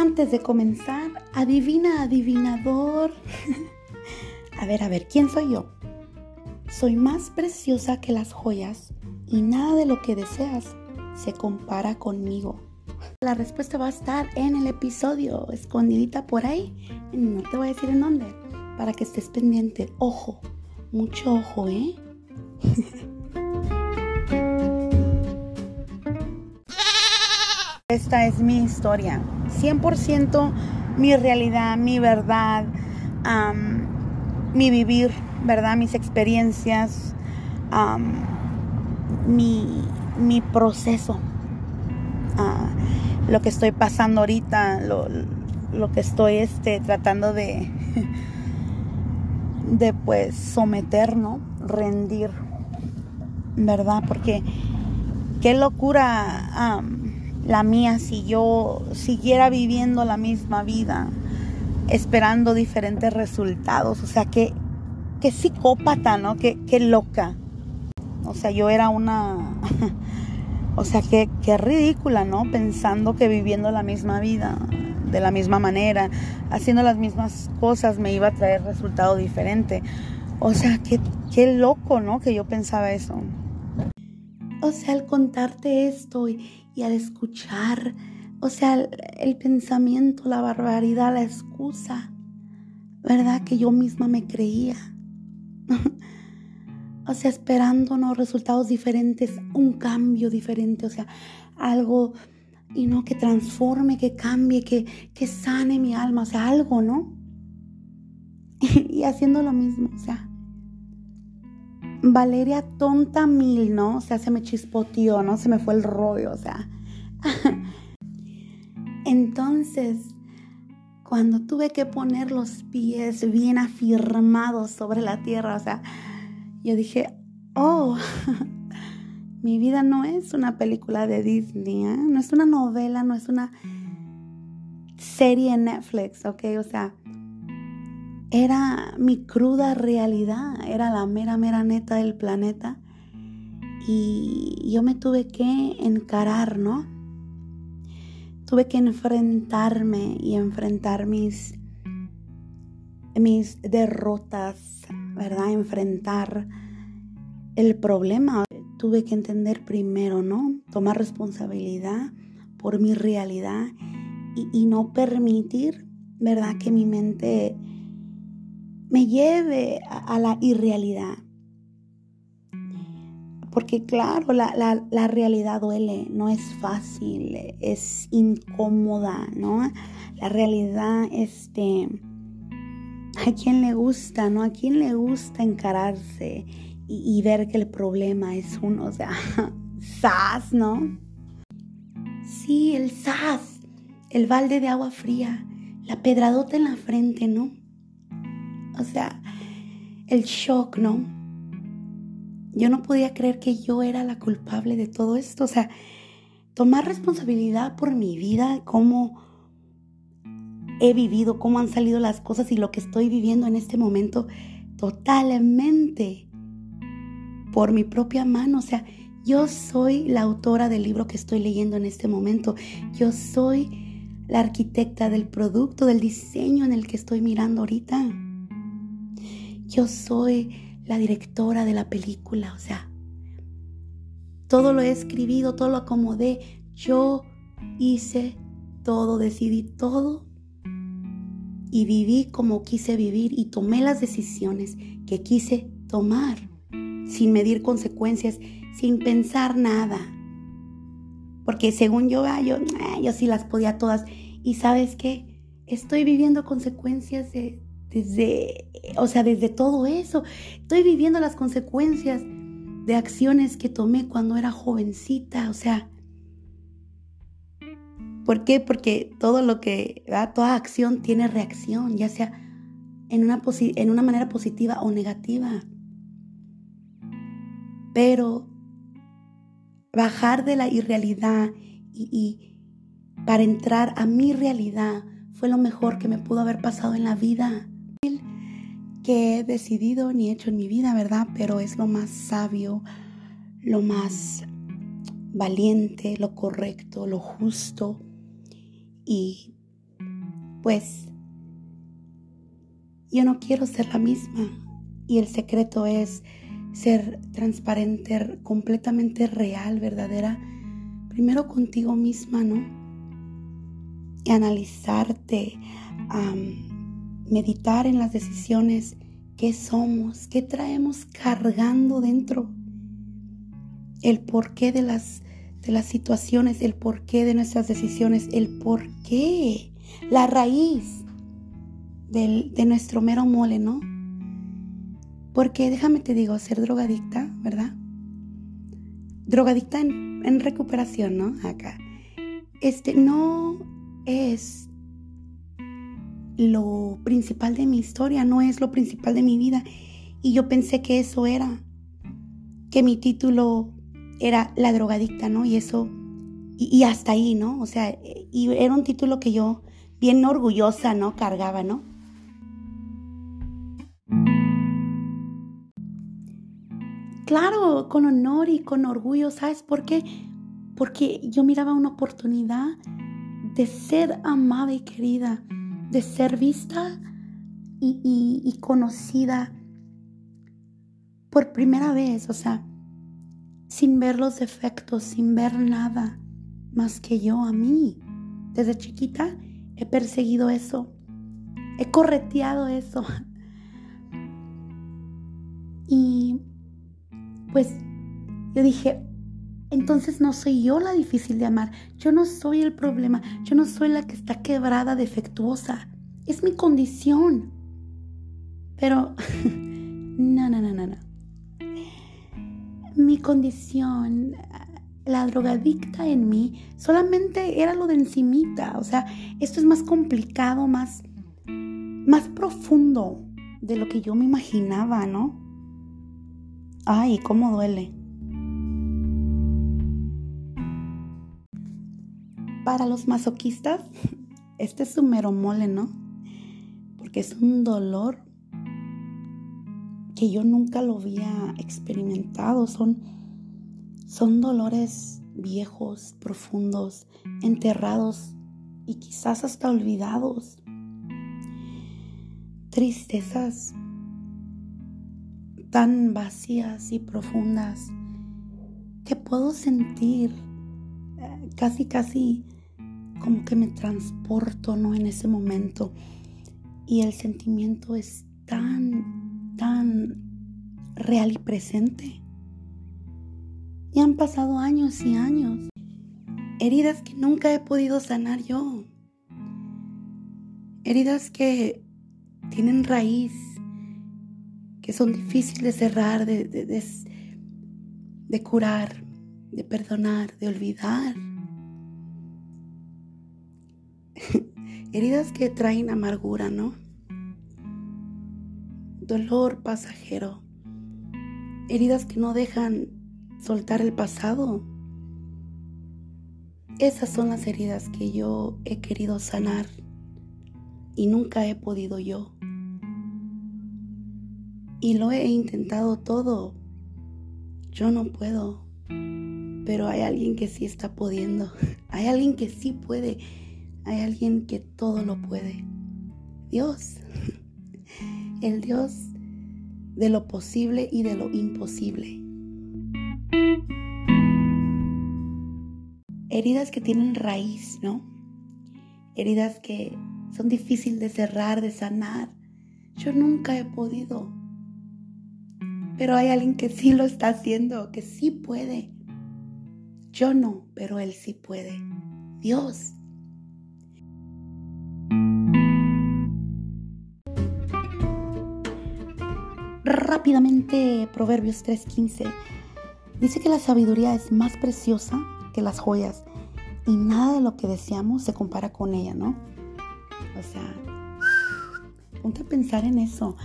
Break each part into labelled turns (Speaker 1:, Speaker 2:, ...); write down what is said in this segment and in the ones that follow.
Speaker 1: Antes de comenzar, adivina, adivinador. a ver, a ver, ¿quién soy yo? Soy más preciosa que las joyas y nada de lo que deseas se compara conmigo. La respuesta va a estar en el episodio, escondidita por ahí. No te voy a decir en dónde, para que estés pendiente. Ojo, mucho ojo, ¿eh? Esta es mi historia, 100% mi realidad, mi verdad, mi vivir, ¿verdad? Mis experiencias, mi, proceso, ah, lo que estoy pasando ahorita, lo, que estoy este, tratando de, de pues someter, ¿no? Rendir, ¿verdad? Porque qué locura la mía si yo siguiera viviendo la misma vida, esperando diferentes resultados. O sea, qué, qué psicópata, ¿no? Qué, loca. O sea, yo era una... o sea, qué, qué ridícula, ¿no? Pensando que viviendo la misma vida, de la misma manera, haciendo las mismas cosas, me iba a traer resultado diferente. O sea, qué, qué loco, ¿no? Que yo pensaba eso. O sea, al contarte esto al escuchar, o sea, el, pensamiento, la barbaridad, la excusa, ¿verdad? Que yo misma me creía. o sea, esperando ¿no? resultados diferentes, un cambio diferente, o sea, algo y no que transforme, que cambie, que, que sane mi alma, o sea, algo, ¿no? y haciendo lo mismo, o sea, Valeria tonta mil, ¿no? O sea, se me chispoteó, ¿no? Se me fue el rollo, o sea. Entonces, cuando tuve que poner los pies bien afirmados sobre la tierra, o sea, yo dije, oh, mi vida no es una película de Disney, ¿eh? no es una novela, no es una serie en Netflix, ¿ok? O sea, era mi cruda realidad, era la mera, mera neta del planeta. Y yo me tuve que encarar, ¿no? Tuve que enfrentarme y enfrentar mis, mis derrotas, ¿verdad? Enfrentar el problema. Tuve que entender primero, ¿no? Tomar responsabilidad por mi realidad y, y no permitir, ¿verdad? Que mi mente me lleve a, la irrealidad. Porque claro, la, realidad duele, no es fácil, es incómoda, ¿no? La realidad, este, a quién le gusta, ¿no? A quién le gusta encararse y, y ver que el problema es uno, o sea, sas, ¿no? Sí, el sas, el balde de agua fría, la pedradota en la frente, ¿no? O sea, el shock, ¿no? Yo no podía creer que yo era la culpable de todo esto. O sea, tomar responsabilidad por mi vida, cómo he vivido, cómo han salido las cosas y lo que estoy viviendo en este momento totalmente por mi propia mano. O sea, yo soy la autora del libro que estoy leyendo en este momento. Yo soy la arquitecta del producto, del diseño en el que estoy mirando ahorita. Yo soy la directora de la película, o sea, todo lo he escribido, todo lo acomodé. Yo hice todo, decidí todo y viví como quise vivir y tomé las decisiones que quise tomar sin medir consecuencias, sin pensar nada. Porque según yo, ah, yo, ah, yo sí las podía todas. Y sabes qué? Estoy viviendo consecuencias de, desde, o sea, desde todo eso. Estoy viviendo las consecuencias de acciones que tomé cuando era jovencita, o sea, ¿por qué? Porque todo lo que, toda acción tiene reacción, ya sea en una, en una manera positiva o negativa. Pero bajar de la irrealidad y para entrar a mi realidad fue lo mejor que me pudo haber pasado en la vida he decidido ni hecho en mi vida, ¿verdad? Pero es lo más sabio, lo más valiente, lo correcto, lo justo. Y pues yo no quiero ser la misma. Y el secreto es ser transparente, completamente real, verdadera, primero contigo misma, ¿no? Y analizarte, meditar en las decisiones que somos, qué traemos cargando dentro, el porqué de las, de las situaciones, el porqué de nuestras decisiones, el porqué, la raíz de nuestro mero mole, ¿no? Porque déjame te digo, ser drogadicta, ¿verdad? Drogadicta en, en recuperación, ¿no? Acá. Este no es lo principal de mi historia, no es lo principal de mi vida. Y yo pensé que eso era, que mi título era la drogadicta, ¿no? Y eso, y, hasta ahí, ¿no? O sea, y era un título que yo bien orgullosa, ¿no? Cargaba, ¿no? Claro, con honor y con orgullo, ¿sabes por qué? Porque yo miraba una oportunidad de ser amada y querida, de ser vista y, conocida por primera vez, o sea, sin ver los defectos, sin ver nada más que yo a mí. Desde chiquita he perseguido eso, he correteado eso. Y pues yo dije, entonces no soy yo la difícil de amar, yo no soy el problema, yo no soy la que está quebrada, defectuosa, es mi condición. Pero, no, no, no, no, no. Mi condición, la drogadicta en mí, solamente era lo de encimita, o sea, esto es más complicado, más, más profundo de lo que yo me imaginaba, ¿no? Ay, cómo duele. Para los masoquistas, este es un mero mole, ¿no? Porque es un dolor que yo nunca lo había experimentado. Son, son dolores viejos, profundos, enterrados y quizás hasta olvidados. Tristezas tan vacías y profundas que puedo sentir eh, casi, casi como que me transporto, ¿no? En ese momento. Y el sentimiento es tan, tan real y presente. Y han pasado años y años. Heridas que nunca he podido sanar yo. Heridas que tienen raíz que son difíciles de cerrar, de, de, curar, de perdonar, de olvidar. Heridas que traen amargura, ¿no? Dolor pasajero. Heridas que no dejan soltar el pasado. Esas son las heridas que yo he querido sanar y nunca he podido yo. Y lo he intentado todo. Yo no puedo. Pero hay alguien que sí está pudiendo. Hay alguien que sí puede. Hay alguien que todo lo puede. Dios. El Dios de lo posible y de lo imposible. Heridas que tienen raíz, ¿no? Heridas que son difíciles de cerrar, de sanar. Yo nunca he podido. Pero hay alguien que sí lo está haciendo, que sí puede. Yo no, pero Él sí puede. Dios. Rápidamente, Proverbios 3:15. Dice que la sabiduría es más preciosa que las joyas y nada de lo que deseamos se compara con ella, ¿no? O sea, ponte a pensar en eso.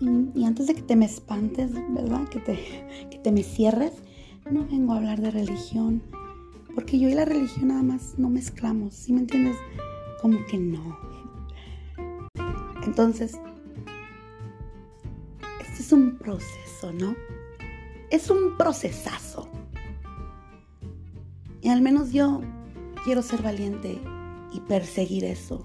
Speaker 1: Y, antes de que te me espantes, ¿verdad? Que te, que te me cierres, no vengo a hablar de religión. Porque yo y la religión nada más no mezclamos, ¿sí me entiendes? Como que no. Entonces, es un proceso, ¿no? Es un procesazo. Y al menos yo quiero ser valiente y perseguir eso